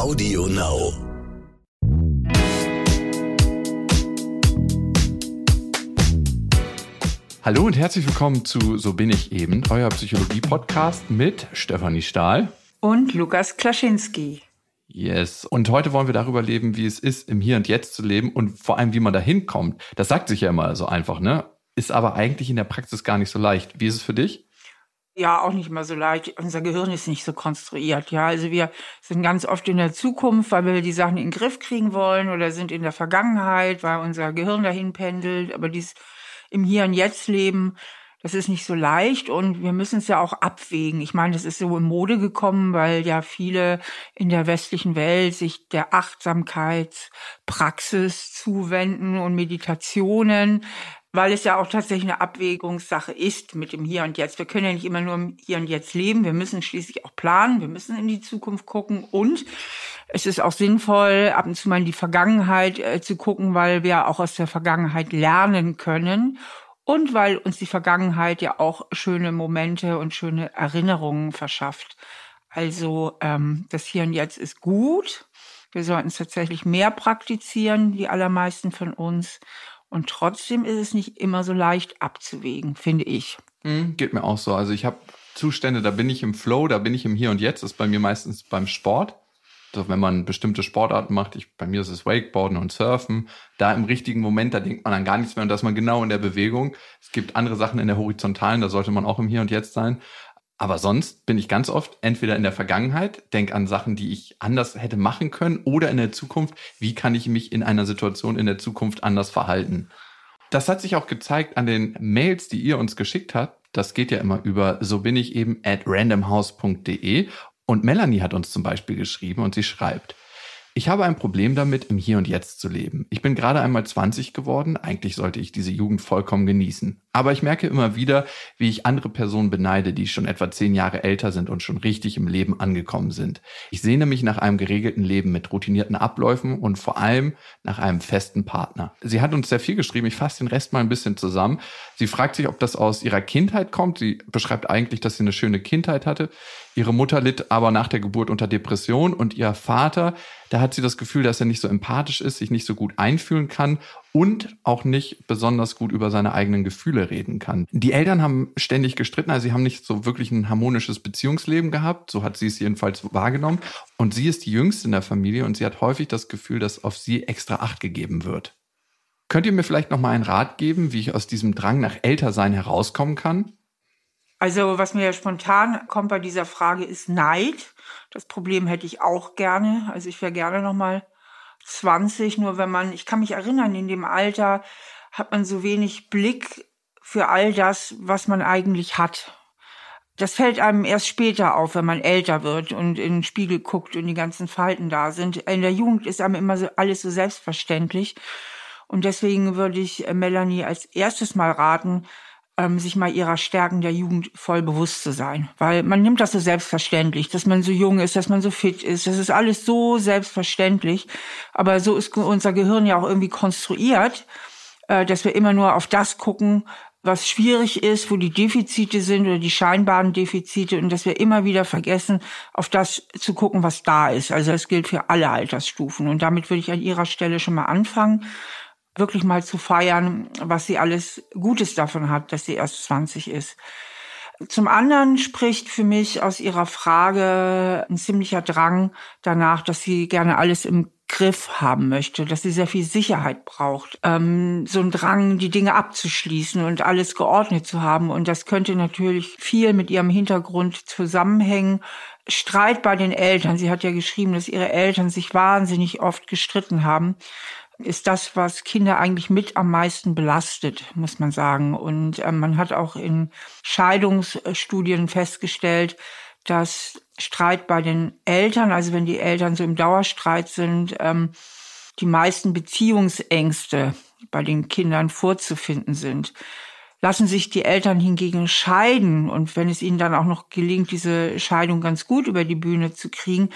Audio Now. Hallo und herzlich willkommen zu So bin ich eben, euer Psychologie-Podcast mit Stefanie Stahl und Lukas Klaschinski. Yes. Und heute wollen wir darüber leben, wie es ist, im Hier und Jetzt zu leben und vor allem, wie man da hinkommt. Das sagt sich ja immer so einfach, ne? Ist aber eigentlich in der Praxis gar nicht so leicht. Wie ist es für dich? Ja, auch nicht immer so leicht. Unser Gehirn ist nicht so konstruiert. Ja, also wir sind ganz oft in der Zukunft, weil wir die Sachen in den Griff kriegen wollen oder sind in der Vergangenheit, weil unser Gehirn dahin pendelt. Aber dies im Hier und Jetzt leben, das ist nicht so leicht und wir müssen es ja auch abwägen. Ich meine, das ist so in Mode gekommen, weil ja viele in der westlichen Welt sich der Achtsamkeitspraxis zuwenden und Meditationen, weil es ja auch tatsächlich eine Abwägungssache ist mit dem Hier und Jetzt. Wir können ja nicht immer nur im Hier und Jetzt leben. Wir müssen schließlich auch planen. Wir müssen in die Zukunft gucken und es ist auch sinnvoll, ab und zu mal in die Vergangenheit äh, zu gucken, weil wir auch aus der Vergangenheit lernen können und weil uns die Vergangenheit ja auch schöne Momente und schöne Erinnerungen verschafft. Also ähm, das Hier und Jetzt ist gut. Wir sollten es tatsächlich mehr praktizieren, die allermeisten von uns. Und trotzdem ist es nicht immer so leicht abzuwägen, finde ich. Mhm, geht mir auch so. Also ich habe Zustände, da bin ich im Flow, da bin ich im Hier und Jetzt. Das ist bei mir meistens beim Sport. Also wenn man bestimmte Sportarten macht, ich, bei mir ist es Wakeboarden und Surfen, da im richtigen Moment, da denkt man an gar nichts mehr und da ist man genau in der Bewegung. Es gibt andere Sachen in der Horizontalen, da sollte man auch im Hier und Jetzt sein. Aber sonst bin ich ganz oft entweder in der Vergangenheit, denke an Sachen, die ich anders hätte machen können, oder in der Zukunft, wie kann ich mich in einer Situation in der Zukunft anders verhalten. Das hat sich auch gezeigt an den Mails, die ihr uns geschickt habt. Das geht ja immer über so bin ich eben at randomhouse.de und Melanie hat uns zum Beispiel geschrieben und sie schreibt, ich habe ein Problem damit, im Hier und Jetzt zu leben. Ich bin gerade einmal 20 geworden. Eigentlich sollte ich diese Jugend vollkommen genießen. Aber ich merke immer wieder, wie ich andere Personen beneide, die schon etwa zehn Jahre älter sind und schon richtig im Leben angekommen sind. Ich sehne mich nach einem geregelten Leben mit routinierten Abläufen und vor allem nach einem festen Partner. Sie hat uns sehr viel geschrieben. Ich fasse den Rest mal ein bisschen zusammen. Sie fragt sich, ob das aus ihrer Kindheit kommt. Sie beschreibt eigentlich, dass sie eine schöne Kindheit hatte. Ihre Mutter litt aber nach der Geburt unter Depression und ihr Vater, da hat sie das Gefühl, dass er nicht so empathisch ist, sich nicht so gut einfühlen kann und auch nicht besonders gut über seine eigenen Gefühle reden kann. Die Eltern haben ständig gestritten, also sie haben nicht so wirklich ein harmonisches Beziehungsleben gehabt, so hat sie es jedenfalls wahrgenommen. Und sie ist die jüngste in der Familie und sie hat häufig das Gefühl, dass auf sie extra Acht gegeben wird. Könnt ihr mir vielleicht noch mal einen Rat geben, wie ich aus diesem Drang nach Ältersein herauskommen kann? Also was mir spontan kommt bei dieser Frage ist Neid. Das Problem hätte ich auch gerne. Also ich wäre gerne noch mal 20. Nur wenn man, ich kann mich erinnern, in dem Alter hat man so wenig Blick für all das, was man eigentlich hat. Das fällt einem erst später auf, wenn man älter wird und in den Spiegel guckt und die ganzen Falten da sind. In der Jugend ist einem immer so alles so selbstverständlich. Und deswegen würde ich Melanie als erstes mal raten, ähm, sich mal ihrer Stärken der Jugend voll bewusst zu sein. Weil man nimmt das so selbstverständlich, dass man so jung ist, dass man so fit ist. Das ist alles so selbstverständlich. Aber so ist unser Gehirn ja auch irgendwie konstruiert, äh, dass wir immer nur auf das gucken, was schwierig ist, wo die Defizite sind oder die scheinbaren Defizite und dass wir immer wieder vergessen, auf das zu gucken, was da ist. Also das gilt für alle Altersstufen. Und damit würde ich an Ihrer Stelle schon mal anfangen wirklich mal zu feiern, was sie alles Gutes davon hat, dass sie erst 20 ist. Zum anderen spricht für mich aus ihrer Frage ein ziemlicher Drang danach, dass sie gerne alles im Griff haben möchte, dass sie sehr viel Sicherheit braucht. Ähm, so ein Drang, die Dinge abzuschließen und alles geordnet zu haben. Und das könnte natürlich viel mit ihrem Hintergrund zusammenhängen. Streit bei den Eltern. Sie hat ja geschrieben, dass ihre Eltern sich wahnsinnig oft gestritten haben ist das, was Kinder eigentlich mit am meisten belastet, muss man sagen. Und äh, man hat auch in Scheidungsstudien festgestellt, dass Streit bei den Eltern, also wenn die Eltern so im Dauerstreit sind, ähm, die meisten Beziehungsängste bei den Kindern vorzufinden sind. Lassen sich die Eltern hingegen scheiden und wenn es ihnen dann auch noch gelingt, diese Scheidung ganz gut über die Bühne zu kriegen,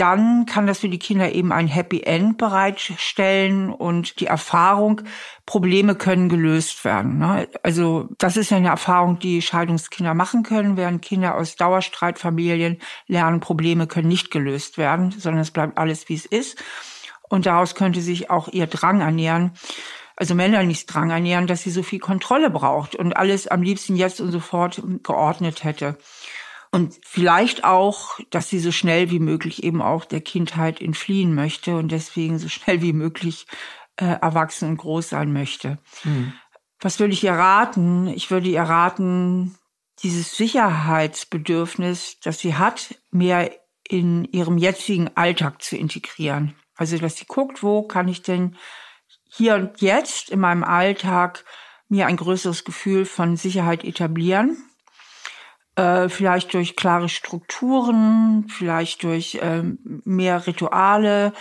dann kann das für die Kinder eben ein Happy End bereitstellen und die Erfahrung, Probleme können gelöst werden. Ne? Also das ist ja eine Erfahrung, die Scheidungskinder machen können, während Kinder aus Dauerstreitfamilien lernen, Probleme können nicht gelöst werden, sondern es bleibt alles, wie es ist. Und daraus könnte sich auch ihr Drang ernähren, also Melanies Drang ernähren, dass sie so viel Kontrolle braucht und alles am liebsten jetzt und sofort geordnet hätte. Und vielleicht auch, dass sie so schnell wie möglich eben auch der Kindheit entfliehen möchte und deswegen so schnell wie möglich äh, erwachsen und groß sein möchte. Mhm. Was würde ich ihr raten? Ich würde ihr raten, dieses Sicherheitsbedürfnis, das sie hat, mehr in ihrem jetzigen Alltag zu integrieren. Also, dass sie guckt, wo kann ich denn hier und jetzt in meinem Alltag mir ein größeres Gefühl von Sicherheit etablieren äh, vielleicht durch klare Strukturen, vielleicht durch ähm, mehr Rituale,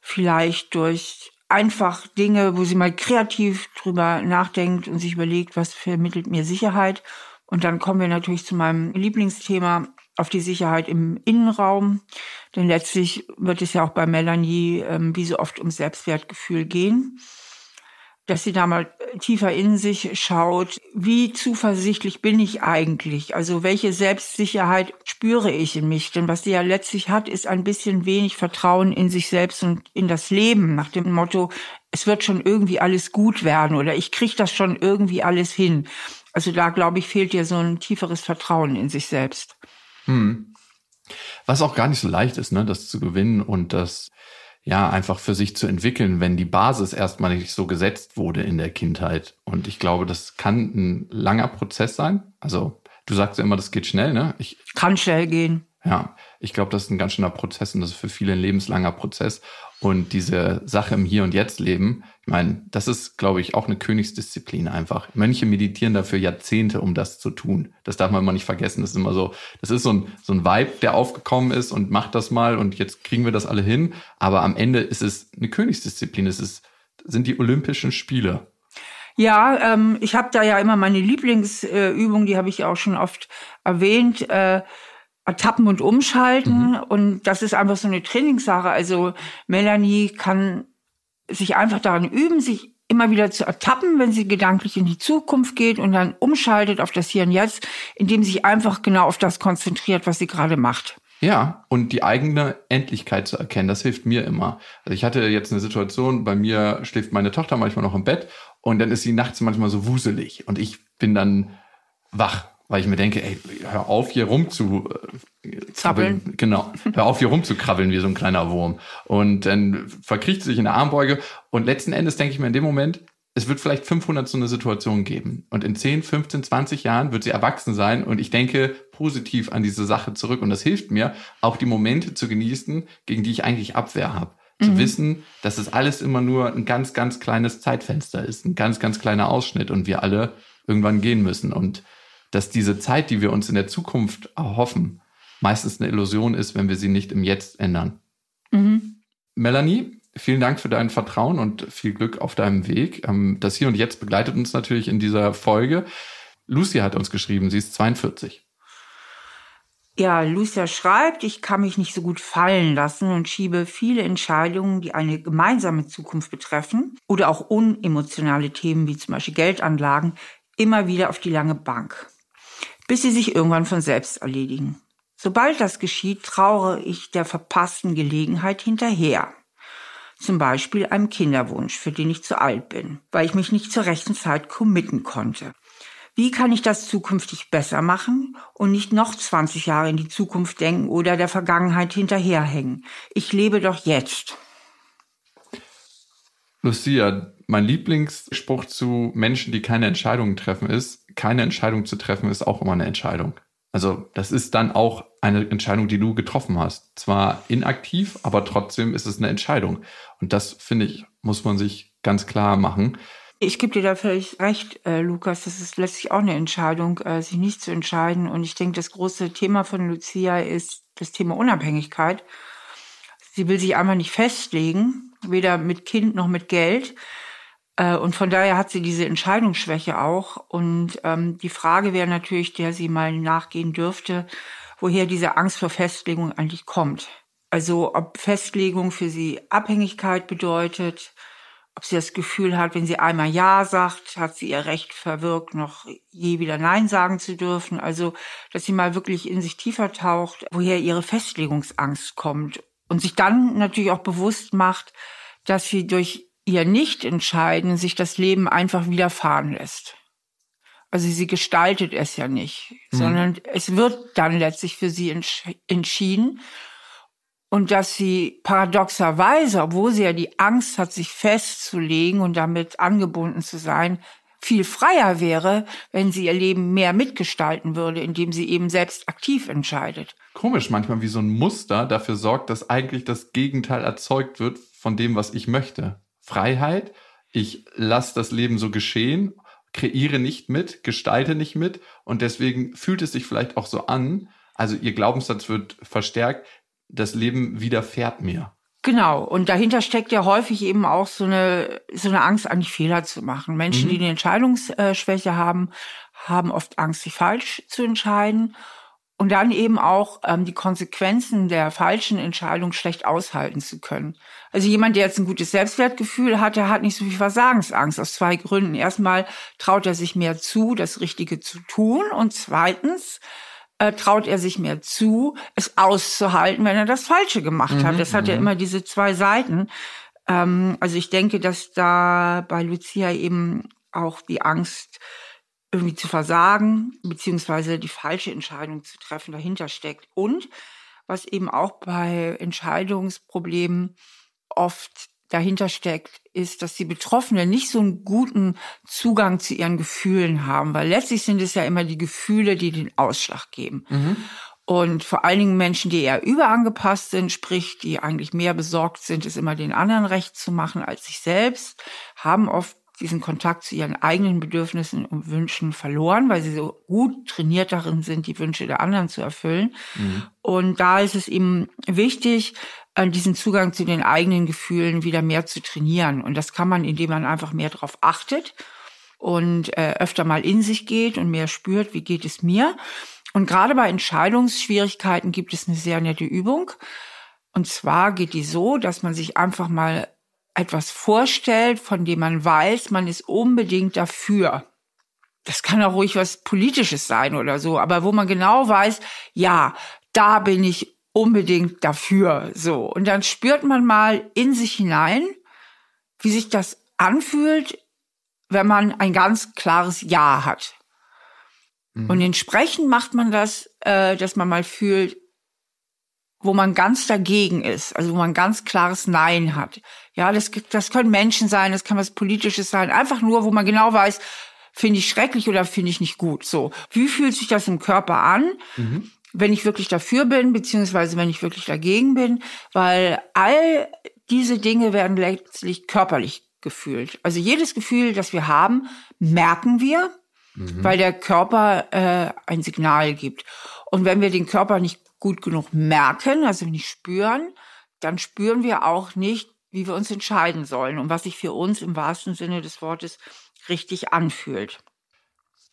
vielleicht durch einfach Dinge, wo sie mal kreativ drüber nachdenkt und sich überlegt, was vermittelt mir Sicherheit. Und dann kommen wir natürlich zu meinem Lieblingsthema auf die Sicherheit im Innenraum. Denn letztlich wird es ja auch bei Melanie ähm, wie so oft um Selbstwertgefühl gehen dass sie da mal tiefer in sich schaut. Wie zuversichtlich bin ich eigentlich? Also welche Selbstsicherheit spüre ich in mich? Denn was sie ja letztlich hat, ist ein bisschen wenig Vertrauen in sich selbst und in das Leben nach dem Motto, es wird schon irgendwie alles gut werden oder ich kriege das schon irgendwie alles hin. Also da, glaube ich, fehlt ihr so ein tieferes Vertrauen in sich selbst. Hm. Was auch gar nicht so leicht ist, ne, das zu gewinnen und das ja, einfach für sich zu entwickeln, wenn die Basis erstmal nicht so gesetzt wurde in der Kindheit. Und ich glaube, das kann ein langer Prozess sein. Also, du sagst ja immer, das geht schnell, ne? Ich, kann schnell gehen. Ja, ich glaube, das ist ein ganz schöner Prozess und das ist für viele ein lebenslanger Prozess. Und diese Sache im Hier und Jetzt leben, ich meine, das ist, glaube ich, auch eine Königsdisziplin einfach. Mönche meditieren dafür Jahrzehnte, um das zu tun. Das darf man immer nicht vergessen. Das ist immer so, das ist so ein, so ein Vibe, der aufgekommen ist und macht das mal und jetzt kriegen wir das alle hin. Aber am Ende ist es eine Königsdisziplin. Es ist, sind die Olympischen Spiele. Ja, ähm, ich habe da ja immer meine Lieblingsübung, die habe ich auch schon oft erwähnt. Äh, Tappen und umschalten. Mhm. Und das ist einfach so eine Trainingssache. Also Melanie kann sich einfach daran üben, sich immer wieder zu ertappen, wenn sie gedanklich in die Zukunft geht und dann umschaltet auf das Hier und Jetzt, indem sie sich einfach genau auf das konzentriert, was sie gerade macht. Ja, und die eigene Endlichkeit zu erkennen, das hilft mir immer. Also ich hatte jetzt eine Situation, bei mir schläft meine Tochter manchmal noch im Bett und dann ist sie nachts manchmal so wuselig und ich bin dann wach weil ich mir denke, ey, hör auf hier rum zu äh, krabbeln. Genau, hör auf hier rum zu krabbeln wie so ein kleiner Wurm. Und dann verkriecht sie sich in der Armbeuge und letzten Endes denke ich mir in dem Moment, es wird vielleicht 500 so eine Situation geben. Und in 10, 15, 20 Jahren wird sie erwachsen sein und ich denke positiv an diese Sache zurück. Und das hilft mir, auch die Momente zu genießen, gegen die ich eigentlich Abwehr habe. Zu mhm. wissen, dass es alles immer nur ein ganz, ganz kleines Zeitfenster ist, ein ganz, ganz kleiner Ausschnitt und wir alle irgendwann gehen müssen. Und dass diese Zeit, die wir uns in der Zukunft erhoffen, meistens eine Illusion ist, wenn wir sie nicht im Jetzt ändern. Mhm. Melanie, vielen Dank für dein Vertrauen und viel Glück auf deinem Weg. Ähm, das Hier und Jetzt begleitet uns natürlich in dieser Folge. Lucy hat uns geschrieben, sie ist 42. Ja, Lucia schreibt, ich kann mich nicht so gut fallen lassen und schiebe viele Entscheidungen, die eine gemeinsame Zukunft betreffen oder auch unemotionale Themen wie zum Beispiel Geldanlagen, immer wieder auf die lange Bank bis sie sich irgendwann von selbst erledigen. Sobald das geschieht, traure ich der verpassten Gelegenheit hinterher. Zum Beispiel einem Kinderwunsch, für den ich zu alt bin, weil ich mich nicht zur rechten Zeit committen konnte. Wie kann ich das zukünftig besser machen und nicht noch 20 Jahre in die Zukunft denken oder der Vergangenheit hinterherhängen? Ich lebe doch jetzt. Lucia, mein Lieblingsspruch zu Menschen, die keine Entscheidungen treffen, ist, keine Entscheidung zu treffen, ist auch immer eine Entscheidung. Also das ist dann auch eine Entscheidung, die du getroffen hast. Zwar inaktiv, aber trotzdem ist es eine Entscheidung. Und das, finde ich, muss man sich ganz klar machen. Ich gebe dir da völlig recht, äh, Lukas. Das ist letztlich auch eine Entscheidung, äh, sich nicht zu entscheiden. Und ich denke, das große Thema von Lucia ist das Thema Unabhängigkeit. Sie will sich einfach nicht festlegen, weder mit Kind noch mit Geld. Äh, und von daher hat sie diese Entscheidungsschwäche auch. Und ähm, die Frage wäre natürlich, der sie mal nachgehen dürfte, woher diese Angst vor Festlegung eigentlich kommt. Also ob Festlegung für sie Abhängigkeit bedeutet, ob sie das Gefühl hat, wenn sie einmal Ja sagt, hat sie ihr Recht verwirkt, noch je wieder Nein sagen zu dürfen. Also, dass sie mal wirklich in sich tiefer taucht, woher ihre Festlegungsangst kommt und sich dann natürlich auch bewusst macht, dass sie durch ihr Nicht-Entscheiden sich das Leben einfach widerfahren lässt. Also sie gestaltet es ja nicht, mhm. sondern es wird dann letztlich für sie entschieden und dass sie paradoxerweise, obwohl sie ja die Angst hat, sich festzulegen und damit angebunden zu sein, viel freier wäre, wenn sie ihr Leben mehr mitgestalten würde, indem sie eben selbst aktiv entscheidet. Komisch manchmal, wie so ein Muster dafür sorgt, dass eigentlich das Gegenteil erzeugt wird von dem, was ich möchte. Freiheit, ich lasse das Leben so geschehen, kreiere nicht mit, gestalte nicht mit und deswegen fühlt es sich vielleicht auch so an, also ihr Glaubenssatz wird verstärkt, das Leben widerfährt mir. Genau. Und dahinter steckt ja häufig eben auch so eine, so eine Angst, eigentlich Fehler zu machen. Menschen, mhm. die eine Entscheidungsschwäche haben, haben oft Angst, sich falsch zu entscheiden und dann eben auch ähm, die Konsequenzen der falschen Entscheidung schlecht aushalten zu können. Also jemand, der jetzt ein gutes Selbstwertgefühl hat, der hat nicht so viel Versagensangst aus zwei Gründen. Erstmal traut er sich mehr zu, das Richtige zu tun und zweitens äh, traut er sich mehr zu, es auszuhalten, wenn er das Falsche gemacht mhm, hat. Das hat ja mhm. immer diese zwei Seiten. Ähm, also ich denke, dass da bei Lucia eben auch die Angst irgendwie zu versagen, beziehungsweise die falsche Entscheidung zu treffen dahinter steckt. Und was eben auch bei Entscheidungsproblemen oft dahinter steckt, ist, dass die Betroffenen nicht so einen guten Zugang zu ihren Gefühlen haben, weil letztlich sind es ja immer die Gefühle, die den Ausschlag geben. Mhm. Und vor allen Dingen Menschen, die eher überangepasst sind, sprich, die eigentlich mehr besorgt sind, es immer den anderen recht zu machen als sich selbst, haben oft diesen Kontakt zu ihren eigenen Bedürfnissen und Wünschen verloren, weil sie so gut trainiert darin sind, die Wünsche der anderen zu erfüllen. Mhm. Und da ist es eben wichtig, diesen Zugang zu den eigenen Gefühlen wieder mehr zu trainieren. Und das kann man, indem man einfach mehr darauf achtet und äh, öfter mal in sich geht und mehr spürt, wie geht es mir. Und gerade bei Entscheidungsschwierigkeiten gibt es eine sehr nette Übung. Und zwar geht die so, dass man sich einfach mal etwas vorstellt, von dem man weiß, man ist unbedingt dafür. Das kann auch ruhig was Politisches sein oder so, aber wo man genau weiß, ja, da bin ich unbedingt dafür. So. Und dann spürt man mal in sich hinein, wie sich das anfühlt, wenn man ein ganz klares Ja hat. Mhm. Und entsprechend macht man das, äh, dass man mal fühlt, wo man ganz dagegen ist, also wo man ganz klares Nein hat. Ja, das, das können Menschen sein, das kann was Politisches sein, einfach nur, wo man genau weiß, finde ich schrecklich oder finde ich nicht gut. So, wie fühlt sich das im Körper an? Mhm wenn ich wirklich dafür bin, beziehungsweise wenn ich wirklich dagegen bin, weil all diese Dinge werden letztlich körperlich gefühlt. Also jedes Gefühl, das wir haben, merken wir, mhm. weil der Körper äh, ein Signal gibt. Und wenn wir den Körper nicht gut genug merken, also nicht spüren, dann spüren wir auch nicht, wie wir uns entscheiden sollen und was sich für uns im wahrsten Sinne des Wortes richtig anfühlt.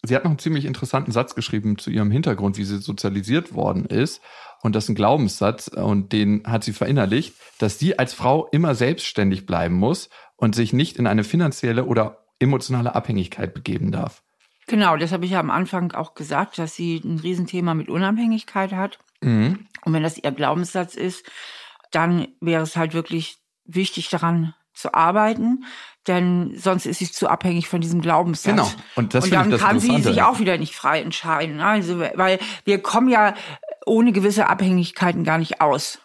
Sie hat noch einen ziemlich interessanten Satz geschrieben zu ihrem Hintergrund, wie sie sozialisiert worden ist. Und das ist ein Glaubenssatz und den hat sie verinnerlicht, dass sie als Frau immer selbstständig bleiben muss und sich nicht in eine finanzielle oder emotionale Abhängigkeit begeben darf. Genau, das habe ich ja am Anfang auch gesagt, dass sie ein Riesenthema mit Unabhängigkeit hat. Mhm. Und wenn das ihr Glaubenssatz ist, dann wäre es halt wirklich wichtig daran zu arbeiten, denn sonst ist sie zu abhängig von diesem Glaubenssatz. Genau. Und, das und dann das kann sie sich auch wieder nicht frei entscheiden. Also, weil wir kommen ja ohne gewisse Abhängigkeiten gar nicht aus.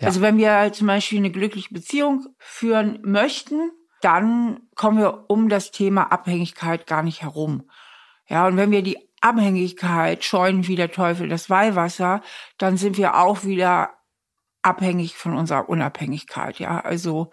Ja. Also wenn wir zum Beispiel eine glückliche Beziehung führen möchten, dann kommen wir um das Thema Abhängigkeit gar nicht herum. Ja, und wenn wir die Abhängigkeit scheuen wie der Teufel das Weihwasser, dann sind wir auch wieder abhängig von unserer Unabhängigkeit. Ja, also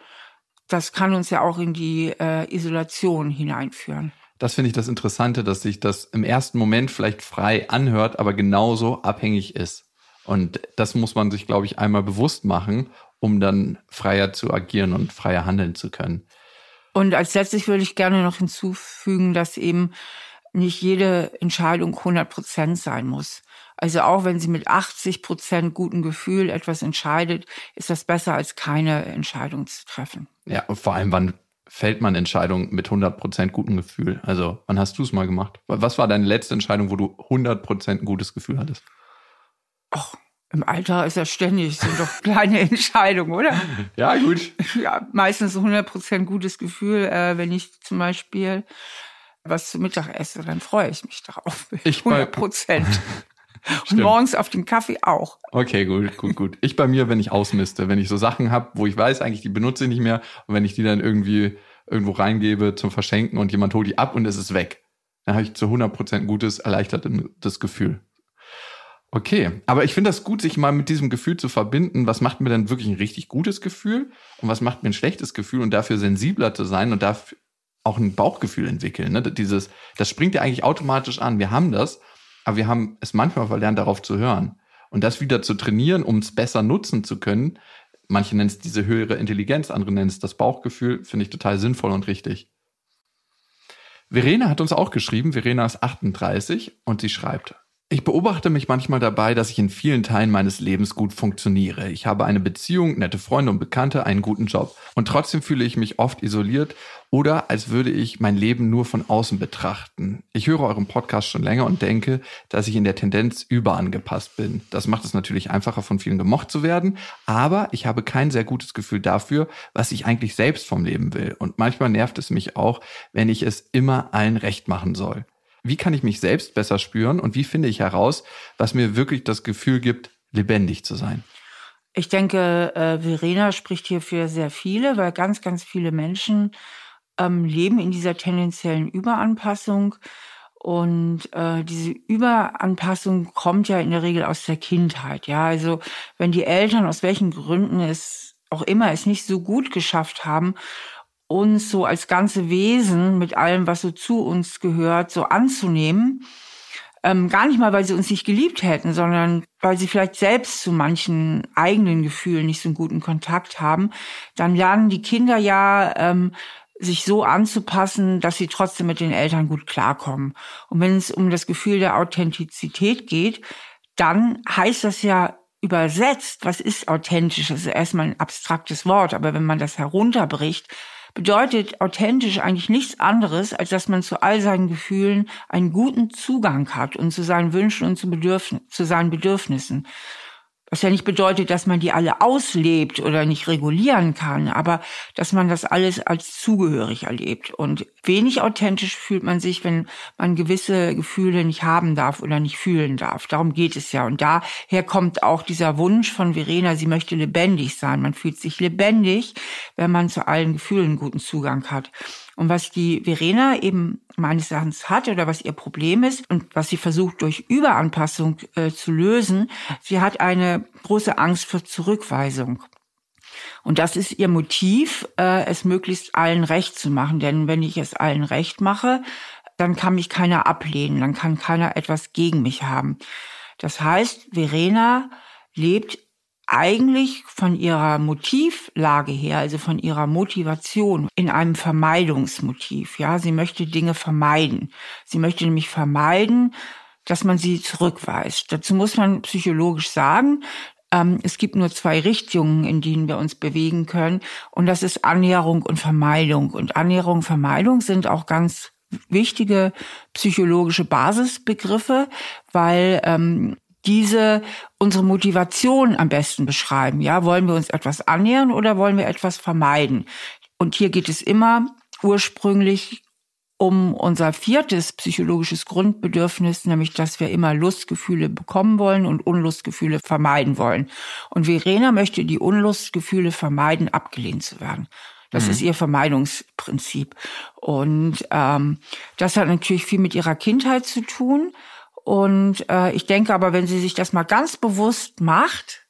das kann uns ja auch in die äh, Isolation hineinführen. Das finde ich das Interessante, dass sich das im ersten Moment vielleicht frei anhört, aber genauso abhängig ist. Und das muss man sich, glaube ich, einmal bewusst machen, um dann freier zu agieren und freier handeln zu können. Und als letztes würde ich gerne noch hinzufügen, dass eben nicht jede Entscheidung 100 Prozent sein muss. Also auch wenn sie mit 80 Prozent gutem Gefühl etwas entscheidet, ist das besser als keine Entscheidung zu treffen. Ja, und vor allem, wann fällt man Entscheidungen mit 100 Prozent gutem Gefühl? Also wann hast du es mal gemacht? Was war deine letzte Entscheidung, wo du 100 Prozent ein gutes Gefühl hattest? Ach, im Alter ist ja ständig, sind doch kleine Entscheidungen, oder? Ja, gut. Ja, meistens 100 Prozent gutes Gefühl, äh, wenn ich zum Beispiel was zu Mittag esse, dann freue ich mich darauf. Ich 100 Prozent. Und morgens auf den Kaffee auch. Okay, gut, gut, gut. Ich bei mir, wenn ich ausmiste, wenn ich so Sachen habe, wo ich weiß, eigentlich die benutze ich nicht mehr und wenn ich die dann irgendwie irgendwo reingebe zum Verschenken und jemand holt die ab und es ist weg, dann habe ich zu 100 Prozent gutes, erleichtertes Gefühl. Okay, aber ich finde das gut, sich mal mit diesem Gefühl zu verbinden. Was macht mir denn wirklich ein richtig gutes Gefühl und was macht mir ein schlechtes Gefühl und dafür sensibler zu sein und dafür auch ein Bauchgefühl entwickeln. Ne? Dieses, das springt ja eigentlich automatisch an. Wir haben das, aber wir haben es manchmal verlernt, darauf zu hören. Und das wieder zu trainieren, um es besser nutzen zu können. Manche nennen es diese höhere Intelligenz, andere nennen es das Bauchgefühl, finde ich total sinnvoll und richtig. Verena hat uns auch geschrieben, Verena ist 38 und sie schreibt, ich beobachte mich manchmal dabei, dass ich in vielen Teilen meines Lebens gut funktioniere. Ich habe eine Beziehung, nette Freunde und Bekannte, einen guten Job. Und trotzdem fühle ich mich oft isoliert oder als würde ich mein Leben nur von außen betrachten. Ich höre euren Podcast schon länger und denke, dass ich in der Tendenz überangepasst bin. Das macht es natürlich einfacher, von vielen gemocht zu werden, aber ich habe kein sehr gutes Gefühl dafür, was ich eigentlich selbst vom Leben will. Und manchmal nervt es mich auch, wenn ich es immer allen recht machen soll. Wie kann ich mich selbst besser spüren und wie finde ich heraus, was mir wirklich das Gefühl gibt, lebendig zu sein? Ich denke, äh, Verena spricht hier für sehr viele, weil ganz, ganz viele Menschen ähm, leben in dieser tendenziellen Überanpassung. Und äh, diese Überanpassung kommt ja in der Regel aus der Kindheit. Ja, also wenn die Eltern aus welchen Gründen es auch immer es nicht so gut geschafft haben, uns so als ganze Wesen mit allem, was so zu uns gehört, so anzunehmen. Ähm, gar nicht mal, weil sie uns nicht geliebt hätten, sondern weil sie vielleicht selbst zu manchen eigenen Gefühlen nicht so einen guten Kontakt haben, dann lernen die Kinder ja, ähm, sich so anzupassen, dass sie trotzdem mit den Eltern gut klarkommen. Und wenn es um das Gefühl der Authentizität geht, dann heißt das ja übersetzt, was ist authentisch? Das ist erstmal ein abstraktes Wort, aber wenn man das herunterbricht, bedeutet authentisch eigentlich nichts anderes, als dass man zu all seinen Gefühlen einen guten Zugang hat und zu seinen Wünschen und zu, Bedürfn zu seinen Bedürfnissen. Was ja nicht bedeutet, dass man die alle auslebt oder nicht regulieren kann, aber dass man das alles als zugehörig erlebt. Und wenig authentisch fühlt man sich, wenn man gewisse Gefühle nicht haben darf oder nicht fühlen darf. Darum geht es ja. Und daher kommt auch dieser Wunsch von Verena, sie möchte lebendig sein. Man fühlt sich lebendig, wenn man zu allen Gefühlen guten Zugang hat. Und was die Verena eben meines Erachtens hat oder was ihr Problem ist und was sie versucht durch Überanpassung äh, zu lösen, sie hat eine große Angst vor Zurückweisung. Und das ist ihr Motiv, äh, es möglichst allen recht zu machen. Denn wenn ich es allen recht mache, dann kann mich keiner ablehnen, dann kann keiner etwas gegen mich haben. Das heißt, Verena lebt eigentlich von ihrer Motivlage her, also von ihrer Motivation in einem Vermeidungsmotiv. Ja, sie möchte Dinge vermeiden. Sie möchte nämlich vermeiden, dass man sie zurückweist. Dazu muss man psychologisch sagen, ähm, es gibt nur zwei Richtungen, in denen wir uns bewegen können. Und das ist Annäherung und Vermeidung. Und Annäherung und Vermeidung sind auch ganz wichtige psychologische Basisbegriffe, weil ähm, diese unsere Motivation am besten beschreiben. Ja, wollen wir uns etwas annähern oder wollen wir etwas vermeiden? Und hier geht es immer ursprünglich um unser viertes psychologisches Grundbedürfnis, nämlich dass wir immer Lustgefühle bekommen wollen und Unlustgefühle vermeiden wollen. Und Verena möchte die Unlustgefühle vermeiden, abgelehnt zu werden. Das mhm. ist ihr Vermeidungsprinzip. Und ähm, das hat natürlich viel mit ihrer Kindheit zu tun. Und äh, ich denke aber, wenn sie sich das mal ganz bewusst macht,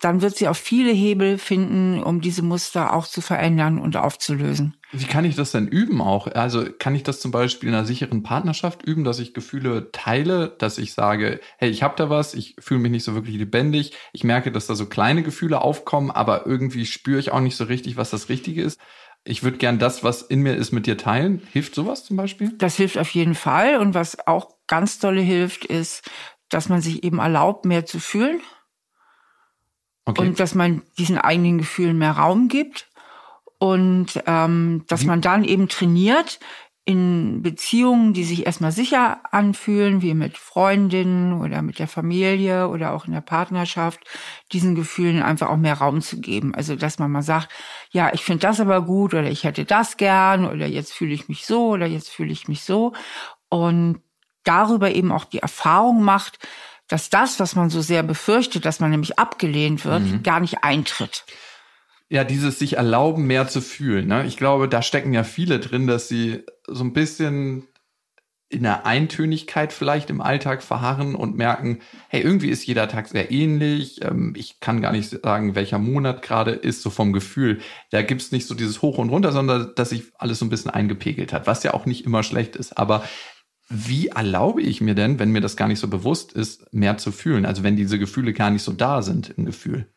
dann wird sie auch viele Hebel finden, um diese Muster auch zu verändern und aufzulösen. Wie kann ich das denn üben auch? Also kann ich das zum Beispiel in einer sicheren Partnerschaft üben, dass ich Gefühle teile, dass ich sage, hey, ich habe da was, ich fühle mich nicht so wirklich lebendig, ich merke, dass da so kleine Gefühle aufkommen, aber irgendwie spüre ich auch nicht so richtig, was das Richtige ist ich würde gern das, was in mir ist, mit dir teilen. Hilft sowas zum Beispiel? Das hilft auf jeden Fall. Und was auch ganz dolle hilft, ist, dass man sich eben erlaubt, mehr zu fühlen. Okay. Und dass man diesen eigenen Gefühlen mehr Raum gibt. Und ähm, dass man dann eben trainiert, in Beziehungen, die sich erstmal sicher anfühlen, wie mit Freundinnen oder mit der Familie oder auch in der Partnerschaft, diesen Gefühlen einfach auch mehr Raum zu geben. Also, dass man mal sagt, ja, ich finde das aber gut oder ich hätte das gern oder jetzt fühle ich mich so oder jetzt fühle ich mich so. Und darüber eben auch die Erfahrung macht, dass das, was man so sehr befürchtet, dass man nämlich abgelehnt wird, mhm. gar nicht eintritt ja, dieses sich erlauben, mehr zu fühlen. Ne? Ich glaube, da stecken ja viele drin, dass sie so ein bisschen in der Eintönigkeit vielleicht im Alltag verharren und merken, hey, irgendwie ist jeder Tag sehr ähnlich. Ähm, ich kann gar nicht sagen, welcher Monat gerade ist, so vom Gefühl. Da gibt's nicht so dieses Hoch und runter, sondern dass sich alles so ein bisschen eingepegelt hat, was ja auch nicht immer schlecht ist. Aber wie erlaube ich mir denn, wenn mir das gar nicht so bewusst ist, mehr zu fühlen? Also wenn diese Gefühle gar nicht so da sind im Gefühl.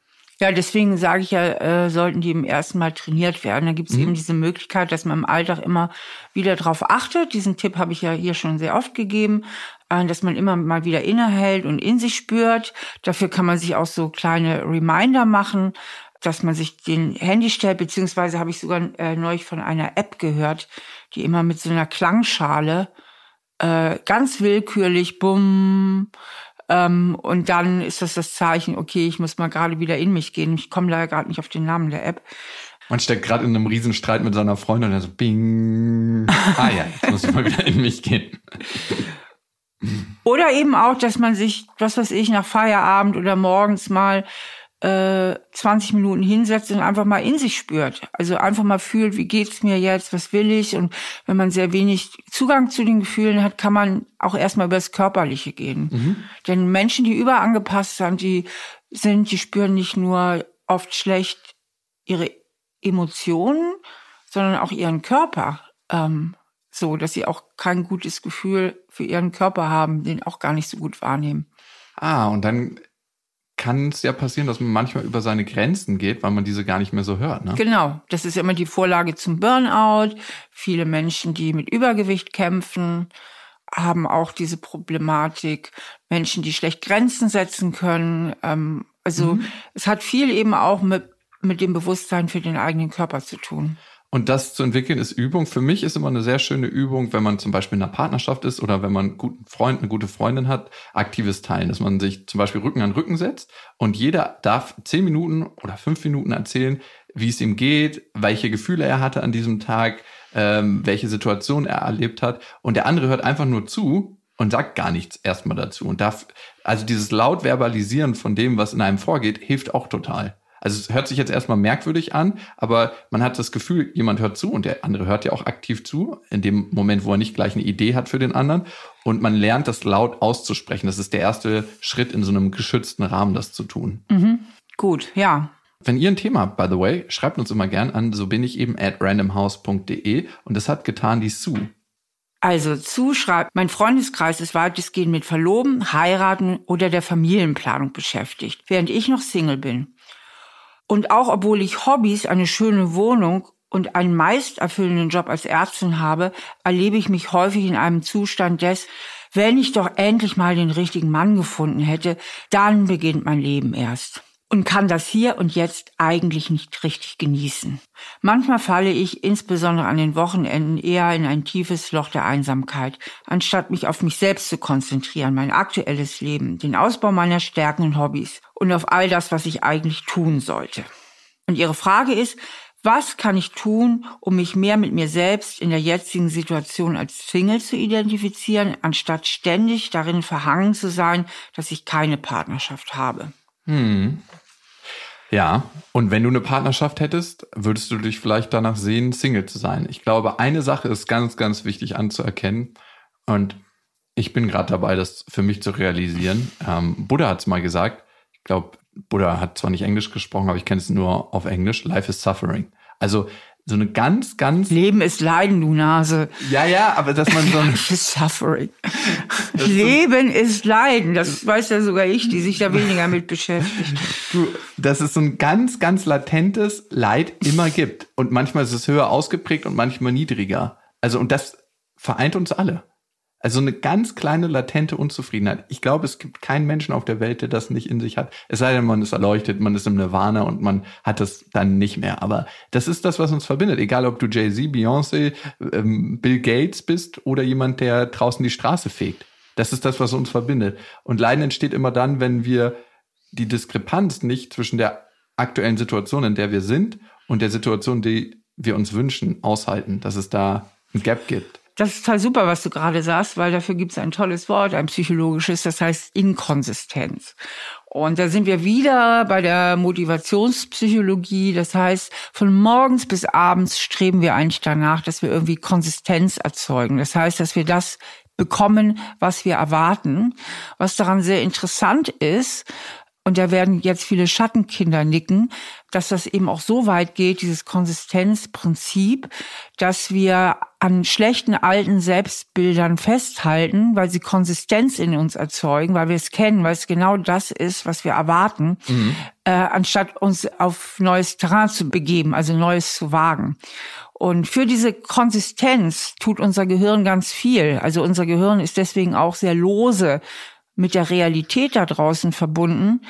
Ja, deswegen sage ich ja, äh, sollten die im ersten Mal trainiert werden. Da gibt es mhm. eben diese Möglichkeit, dass man im Alltag immer wieder darauf achtet. Diesen Tipp habe ich ja hier schon sehr oft gegeben, äh, dass man immer mal wieder innehält und in sich spürt. Dafür kann man sich auch so kleine Reminder machen, dass man sich den Handy stellt, beziehungsweise habe ich sogar äh, neulich von einer App gehört, die immer mit so einer Klangschale äh, ganz willkürlich, bumm, ähm, und dann ist das das Zeichen, okay, ich muss mal gerade wieder in mich gehen. Ich komme leider gerade nicht auf den Namen der App. Man steckt gerade in einem Riesenstreit mit seiner Freundin und er so, bing. Ah ja, jetzt muss ich mal wieder in mich gehen. Oder eben auch, dass man sich, was weiß ich, nach Feierabend oder morgens mal äh, 20 Minuten hinsetzt und einfach mal in sich spürt. Also einfach mal fühlt, wie geht's mir jetzt, was will ich? Und wenn man sehr wenig Zugang zu den Gefühlen hat, kann man auch erstmal über das Körperliche gehen. Mhm. Denn Menschen, die überangepasst sind, die sind, die spüren nicht nur oft schlecht ihre Emotionen, sondern auch ihren Körper. Ähm, so, dass sie auch kein gutes Gefühl für ihren Körper haben, den auch gar nicht so gut wahrnehmen. Ah, und dann kann es ja passieren, dass man manchmal über seine Grenzen geht, weil man diese gar nicht mehr so hört. Ne? Genau, das ist immer die Vorlage zum Burnout. Viele Menschen, die mit Übergewicht kämpfen, haben auch diese Problematik. Menschen, die schlecht Grenzen setzen können. Ähm, also mhm. es hat viel eben auch mit, mit dem Bewusstsein für den eigenen Körper zu tun. Und das zu entwickeln ist Übung. Für mich ist immer eine sehr schöne Übung, wenn man zum Beispiel in einer Partnerschaft ist oder wenn man einen guten Freund, eine gute Freundin hat, aktives Teilen, dass man sich zum Beispiel Rücken an Rücken setzt und jeder darf zehn Minuten oder fünf Minuten erzählen, wie es ihm geht, welche Gefühle er hatte an diesem Tag, ähm, welche Situation er erlebt hat. Und der andere hört einfach nur zu und sagt gar nichts erstmal dazu. Und darf, also dieses laut Verbalisieren von dem, was in einem vorgeht, hilft auch total. Also es hört sich jetzt erstmal merkwürdig an, aber man hat das Gefühl, jemand hört zu und der andere hört ja auch aktiv zu, in dem Moment, wo er nicht gleich eine Idee hat für den anderen. Und man lernt das laut auszusprechen. Das ist der erste Schritt in so einem geschützten Rahmen, das zu tun. Mhm. Gut, ja. Wenn ihr ein Thema habt, by the way, schreibt uns immer gern an, so bin ich eben at randomhouse.de und das hat getan die Sue. Also zuschreibt, mein Freundeskreis ist weitestgehend mit Verloben, Heiraten oder der Familienplanung beschäftigt, während ich noch Single bin. Und auch obwohl ich Hobbys, eine schöne Wohnung und einen meist erfüllenden Job als Ärztin habe, erlebe ich mich häufig in einem Zustand des, wenn ich doch endlich mal den richtigen Mann gefunden hätte, dann beginnt mein Leben erst und kann das hier und jetzt eigentlich nicht richtig genießen. Manchmal falle ich insbesondere an den Wochenenden eher in ein tiefes Loch der Einsamkeit, anstatt mich auf mich selbst zu konzentrieren, mein aktuelles Leben, den Ausbau meiner Stärken und Hobbys und auf all das, was ich eigentlich tun sollte. Und Ihre Frage ist, was kann ich tun, um mich mehr mit mir selbst in der jetzigen Situation als Single zu identifizieren, anstatt ständig darin verhangen zu sein, dass ich keine Partnerschaft habe? Hm. Ja, und wenn du eine Partnerschaft hättest, würdest du dich vielleicht danach sehen, Single zu sein. Ich glaube, eine Sache ist ganz, ganz wichtig anzuerkennen. Und ich bin gerade dabei, das für mich zu realisieren. Ähm, Buddha hat es mal gesagt. Ich glaube, Buddha hat zwar nicht Englisch gesprochen, aber ich kenne es nur auf Englisch. Life is suffering. Also so eine ganz, ganz. Leben ist Leiden, du Nase. Ja, ja, aber dass man so ein. Suffering. Leben ist Leiden. Das weiß ja sogar ich, die sich da weniger mit beschäftigt. Du, dass es so ein ganz, ganz latentes Leid immer gibt. Und manchmal ist es höher ausgeprägt und manchmal niedriger. Also, und das vereint uns alle. Also eine ganz kleine latente Unzufriedenheit. Ich glaube, es gibt keinen Menschen auf der Welt, der das nicht in sich hat. Es sei denn, man ist erleuchtet, man ist im Nirvana und man hat das dann nicht mehr. Aber das ist das, was uns verbindet. Egal, ob du Jay-Z, Beyoncé, ähm, Bill Gates bist oder jemand, der draußen die Straße fegt. Das ist das, was uns verbindet. Und Leiden entsteht immer dann, wenn wir die Diskrepanz nicht zwischen der aktuellen Situation, in der wir sind, und der Situation, die wir uns wünschen, aushalten, dass es da ein Gap gibt. Das ist total super, was du gerade sagst, weil dafür gibt es ein tolles Wort, ein psychologisches, das heißt Inkonsistenz. Und da sind wir wieder bei der Motivationspsychologie. Das heißt, von morgens bis abends streben wir eigentlich danach, dass wir irgendwie Konsistenz erzeugen. Das heißt, dass wir das bekommen, was wir erwarten. Was daran sehr interessant ist, und da werden jetzt viele Schattenkinder nicken, dass das eben auch so weit geht, dieses Konsistenzprinzip, dass wir an schlechten alten Selbstbildern festhalten, weil sie Konsistenz in uns erzeugen, weil wir es kennen, weil es genau das ist, was wir erwarten, mhm. äh, anstatt uns auf neues Terrain zu begeben, also Neues zu wagen. Und für diese Konsistenz tut unser Gehirn ganz viel. Also unser Gehirn ist deswegen auch sehr lose mit der Realität da draußen verbunden,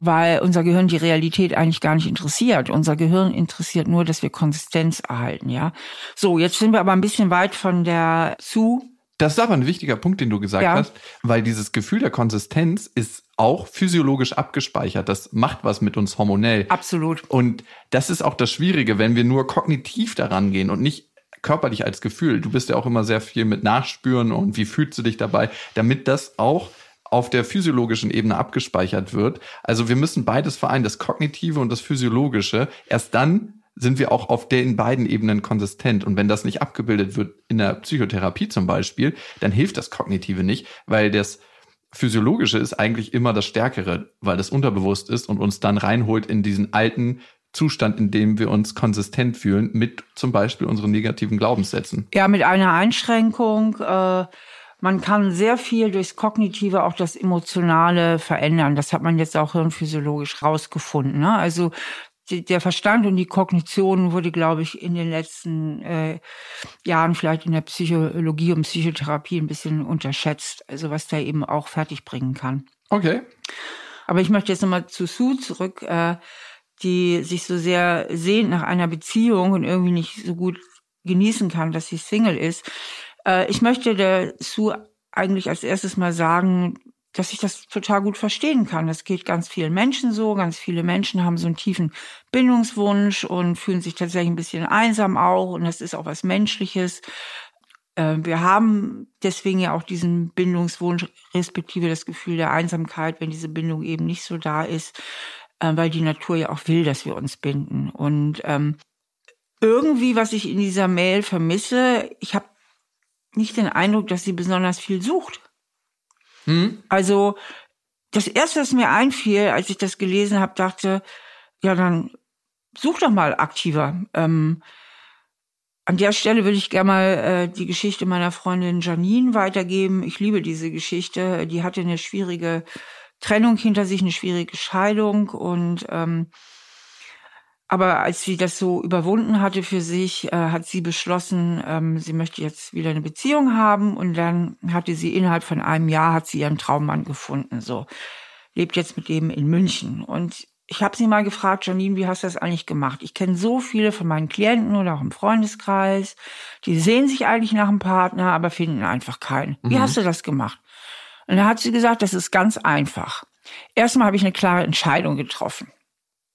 weil unser Gehirn die Realität eigentlich gar nicht interessiert. Unser Gehirn interessiert nur, dass wir Konsistenz erhalten, ja. So, jetzt sind wir aber ein bisschen weit von der zu. Das ist aber ein wichtiger Punkt, den du gesagt ja. hast, weil dieses Gefühl der Konsistenz ist auch physiologisch abgespeichert. Das macht was mit uns hormonell. Absolut. Und das ist auch das Schwierige, wenn wir nur kognitiv daran gehen und nicht körperlich als Gefühl. Du bist ja auch immer sehr viel mit Nachspüren und wie fühlst du dich dabei, damit das auch auf der physiologischen Ebene abgespeichert wird. Also wir müssen beides vereinen, das Kognitive und das Physiologische. Erst dann sind wir auch auf den beiden Ebenen konsistent. Und wenn das nicht abgebildet wird in der Psychotherapie zum Beispiel, dann hilft das Kognitive nicht, weil das Physiologische ist eigentlich immer das Stärkere, weil das unterbewusst ist und uns dann reinholt in diesen alten Zustand, in dem wir uns konsistent fühlen, mit zum Beispiel unseren negativen Glaubenssätzen. Ja, mit einer Einschränkung. Äh man kann sehr viel durchs Kognitive auch das Emotionale verändern. Das hat man jetzt auch hirnphysiologisch rausgefunden. Ne? Also der Verstand und die Kognition wurde, glaube ich, in den letzten äh, Jahren vielleicht in der Psychologie und Psychotherapie ein bisschen unterschätzt. Also was da eben auch fertigbringen kann. Okay. Aber ich möchte jetzt nochmal zu Sue zurück, äh, die sich so sehr sehnt nach einer Beziehung und irgendwie nicht so gut genießen kann, dass sie Single ist. Äh, ich möchte dazu eigentlich als erstes mal sagen, dass ich das total gut verstehen kann. Das geht ganz vielen Menschen so. Ganz viele Menschen haben so einen tiefen Bindungswunsch und fühlen sich tatsächlich ein bisschen einsam auch. Und das ist auch was Menschliches. Äh, wir haben deswegen ja auch diesen Bindungswunsch, respektive das Gefühl der Einsamkeit, wenn diese Bindung eben nicht so da ist, äh, weil die Natur ja auch will, dass wir uns binden. Und ähm, irgendwie, was ich in dieser Mail vermisse, ich habe nicht den Eindruck, dass sie besonders viel sucht. Hm? Also das erste, was mir einfiel, als ich das gelesen habe, dachte, ja, dann such doch mal aktiver. Ähm, an der Stelle würde ich gerne mal äh, die Geschichte meiner Freundin Janine weitergeben. Ich liebe diese Geschichte. Die hatte eine schwierige Trennung hinter sich, eine schwierige Scheidung und ähm, aber als sie das so überwunden hatte für sich, äh, hat sie beschlossen, ähm, sie möchte jetzt wieder eine Beziehung haben. Und dann hatte sie innerhalb von einem Jahr hat sie ihren Traummann gefunden. So lebt jetzt mit dem in München. Und ich habe sie mal gefragt, Janine, wie hast du das eigentlich gemacht? Ich kenne so viele von meinen Klienten oder auch im Freundeskreis, die sehen sich eigentlich nach einem Partner, aber finden einfach keinen. Wie mhm. hast du das gemacht? Und dann hat sie gesagt, das ist ganz einfach. Erstmal habe ich eine klare Entscheidung getroffen.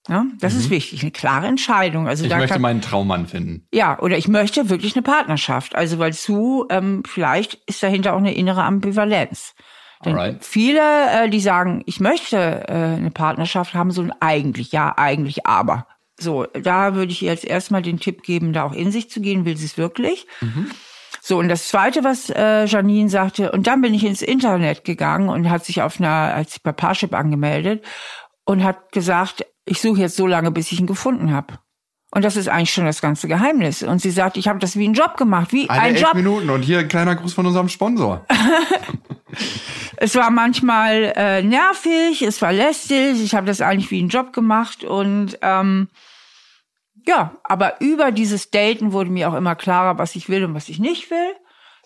Ja, das mhm. ist wichtig, eine klare Entscheidung. Also ich da möchte kann, meinen Traummann finden. Ja, oder ich möchte wirklich eine Partnerschaft. Also weil zu, ähm, vielleicht ist dahinter auch eine innere Ambivalenz. Denn Alright. viele, äh, die sagen, ich möchte äh, eine Partnerschaft, haben so ein eigentlich, ja, eigentlich, aber. So, da würde ich ihr jetzt erstmal den Tipp geben, da auch in sich zu gehen, will sie es wirklich. Mhm. So, und das Zweite, was äh, Janine sagte, und dann bin ich ins Internet gegangen und hat sich auf einer, als bei Parship angemeldet und hat gesagt, ich suche jetzt so lange, bis ich ihn gefunden habe. Und das ist eigentlich schon das ganze Geheimnis. Und sie sagt, ich habe das wie einen Job gemacht, wie Eine ein Job. Minuten und hier ein kleiner Gruß von unserem Sponsor. es war manchmal äh, nervig, es war lästig. Ich habe das eigentlich wie einen Job gemacht und ähm, ja, aber über dieses Daten wurde mir auch immer klarer, was ich will und was ich nicht will.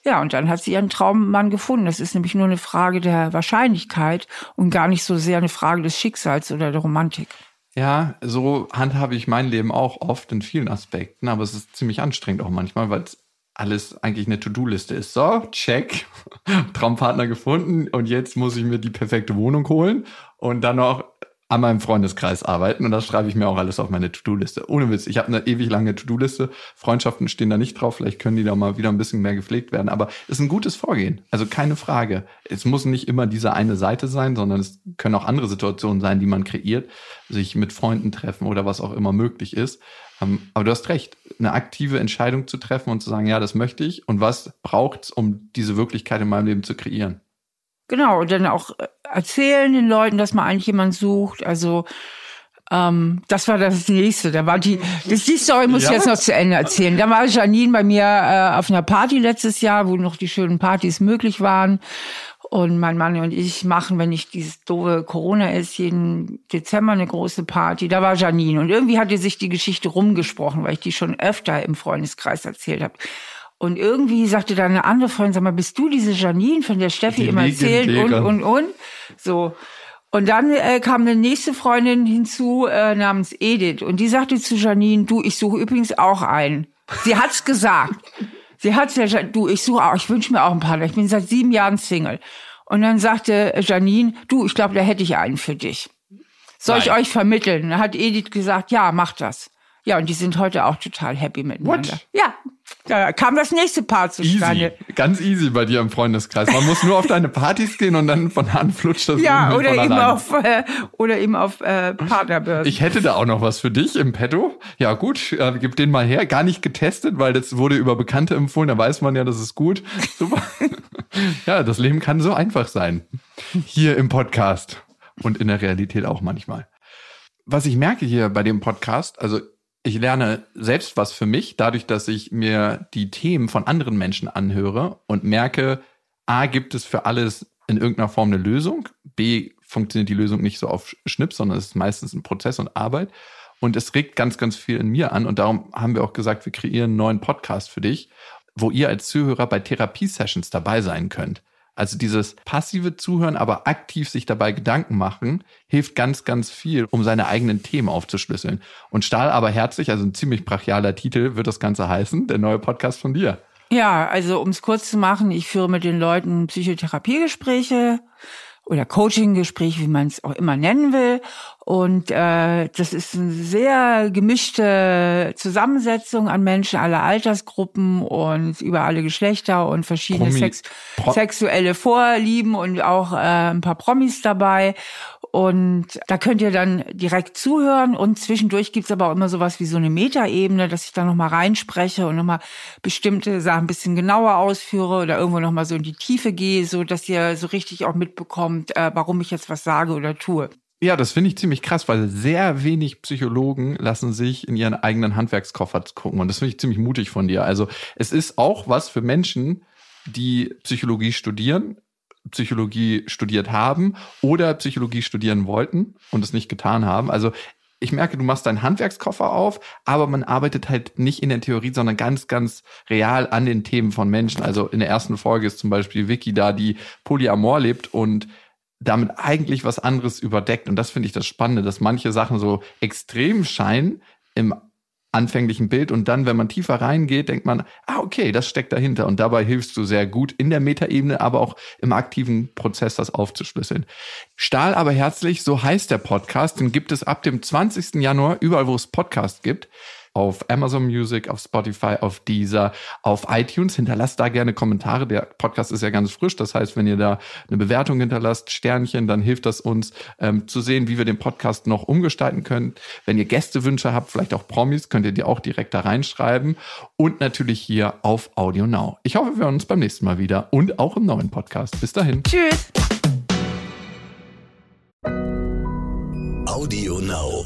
Ja, und dann hat sie ihren Traummann gefunden. Das ist nämlich nur eine Frage der Wahrscheinlichkeit und gar nicht so sehr eine Frage des Schicksals oder der Romantik. Ja, so handhabe ich mein Leben auch oft in vielen Aspekten, aber es ist ziemlich anstrengend auch manchmal, weil es alles eigentlich eine To-Do-Liste ist. So, check, Traumpartner gefunden und jetzt muss ich mir die perfekte Wohnung holen und dann noch an meinem Freundeskreis arbeiten und das schreibe ich mir auch alles auf meine To-Do-Liste. Ohne Witz, ich habe eine ewig lange To-Do-Liste. Freundschaften stehen da nicht drauf, vielleicht können die da mal wieder ein bisschen mehr gepflegt werden, aber es ist ein gutes Vorgehen. Also keine Frage. Es muss nicht immer diese eine Seite sein, sondern es können auch andere Situationen sein, die man kreiert, sich mit Freunden treffen oder was auch immer möglich ist. Ähm, aber du hast recht, eine aktive Entscheidung zu treffen und zu sagen, ja, das möchte ich und was braucht's, um diese Wirklichkeit in meinem Leben zu kreieren. Genau, und dann auch äh, erzählen den Leuten, dass man eigentlich jemand sucht. Also ähm, das war das nächste. Da war die, das die Story muss ja. ich jetzt noch zu Ende erzählen. Da war Janine bei mir äh, auf einer Party letztes Jahr, wo noch die schönen Partys möglich waren. Und mein Mann und ich machen, wenn nicht dieses doofe Corona ist, jeden Dezember eine große Party. Da war Janine. Und irgendwie hatte sich die Geschichte rumgesprochen, weil ich die schon öfter im Freundeskreis erzählt habe. Und irgendwie sagte dann eine andere Freundin, sag mal, bist du diese Janine, von der Steffi die immer erzählt und, und, und? So. Und dann äh, kam eine nächste Freundin hinzu äh, namens Edith und die sagte zu Janine, du, ich suche übrigens auch einen. Sie hat's gesagt. Sie hat gesagt, du, ich suche auch, ich wünsche mir auch einen Partner. Ich bin seit sieben Jahren Single. Und dann sagte Janine, du, ich glaube, da hätte ich einen für dich. Soll Nein. ich euch vermitteln? Dann hat Edith gesagt, ja, mach das. Ja, und die sind heute auch total happy miteinander. What? Ja, da kam das nächste Paar zustande. Easy. Ganz easy bei dir im Freundeskreis. Man muss nur auf deine Partys gehen und dann von Hand flutscht das Ja, oder eben, auf, äh, oder eben auf äh, Partnerbörsen. Ich hätte da auch noch was für dich im Petto. Ja gut, äh, gib den mal her. Gar nicht getestet, weil das wurde über Bekannte empfohlen. Da weiß man ja, das ist gut. Super. ja, das Leben kann so einfach sein. Hier im Podcast und in der Realität auch manchmal. Was ich merke hier bei dem Podcast, also ich lerne selbst was für mich, dadurch, dass ich mir die Themen von anderen Menschen anhöre und merke, A, gibt es für alles in irgendeiner Form eine Lösung, B, funktioniert die Lösung nicht so auf Schnipp, sondern es ist meistens ein Prozess und Arbeit. Und es regt ganz, ganz viel in mir an. Und darum haben wir auch gesagt, wir kreieren einen neuen Podcast für dich, wo ihr als Zuhörer bei Therapiesessions dabei sein könnt. Also dieses passive Zuhören, aber aktiv sich dabei Gedanken machen, hilft ganz, ganz viel, um seine eigenen Themen aufzuschlüsseln. Und Stahl aber herzlich, also ein ziemlich brachialer Titel wird das Ganze heißen, der neue Podcast von dir. Ja, also um es kurz zu machen, ich führe mit den Leuten Psychotherapiegespräche oder Coaching-Gespräch, wie man es auch immer nennen will. Und äh, das ist eine sehr gemischte Zusammensetzung an Menschen aller Altersgruppen und über alle Geschlechter und verschiedene Sex sexuelle Vorlieben und auch äh, ein paar Promis dabei. Und da könnt ihr dann direkt zuhören und zwischendurch gibt's aber auch immer sowas wie so eine Metaebene, dass ich da nochmal reinspreche und nochmal bestimmte Sachen ein bisschen genauer ausführe oder irgendwo nochmal so in die Tiefe gehe, so dass ihr so richtig auch mitbekommt, äh, warum ich jetzt was sage oder tue. Ja, das finde ich ziemlich krass, weil sehr wenig Psychologen lassen sich in ihren eigenen Handwerkskoffer gucken. Und das finde ich ziemlich mutig von dir. Also es ist auch was für Menschen, die Psychologie studieren, Psychologie studiert haben oder Psychologie studieren wollten und es nicht getan haben. Also ich merke, du machst deinen Handwerkskoffer auf, aber man arbeitet halt nicht in der Theorie, sondern ganz, ganz real an den Themen von Menschen. Also in der ersten Folge ist zum Beispiel Vicky da, die Polyamor lebt und damit eigentlich was anderes überdeckt. Und das finde ich das Spannende, dass manche Sachen so extrem scheinen im anfänglichen Bild und dann, wenn man tiefer reingeht, denkt man, ah, okay, das steckt dahinter und dabei hilfst du sehr gut in der Metaebene, aber auch im aktiven Prozess, das aufzuschlüsseln. Stahl aber herzlich, so heißt der Podcast, den gibt es ab dem 20. Januar überall, wo es Podcast gibt auf Amazon Music, auf Spotify, auf Deezer, auf iTunes. Hinterlasst da gerne Kommentare. Der Podcast ist ja ganz frisch. Das heißt, wenn ihr da eine Bewertung hinterlasst, Sternchen, dann hilft das uns ähm, zu sehen, wie wir den Podcast noch umgestalten können. Wenn ihr Gästewünsche habt, vielleicht auch Promis, könnt ihr die auch direkt da reinschreiben. Und natürlich hier auf Audio Now. Ich hoffe, wir hören uns beim nächsten Mal wieder und auch im neuen Podcast. Bis dahin. Tschüss. Audio Now.